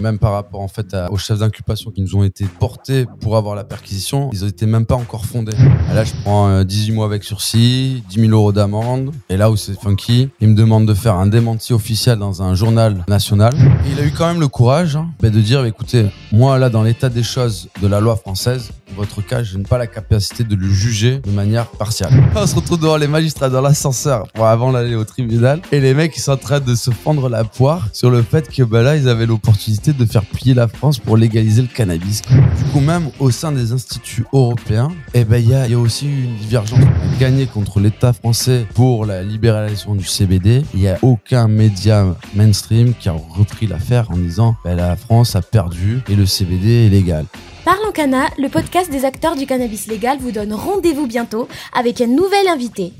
Même par rapport en fait aux chefs d'inculpation qui nous ont été portés pour avoir la perquisition, ils étaient même pas encore fondés. Là, je prends euh, 18 mois avec sursis, 10 000 euros d'amende. Et là où c'est funky, il me demande de faire un démenti officiel dans un journal national. Et il a eu quand même le courage hein, de dire, écoutez, moi là, dans l'état des choses de la loi française, votre cas, je n'ai pas la capacité de le juger de manière partiale. On se retrouve devant les magistrats dans l'ascenseur pour avant d'aller au tribunal. Et les mecs, ils sont en train de se fendre la poire sur le fait que bah, là, ils avaient l'opportunité de faire plier la France pour légaliser le cannabis. Du coup, même au sein des instituts européens, eh ben, il y, a, aussi une divergence. On a gagné contre l'État français pour la libéralisation du CBD. Il n'y a aucun média mainstream qui a repris l'affaire en disant bah, la France a perdu et le CBD est légal. Parlons Cana, le podcast des acteurs du cannabis légal vous donne rendez-vous bientôt avec un nouvel invité.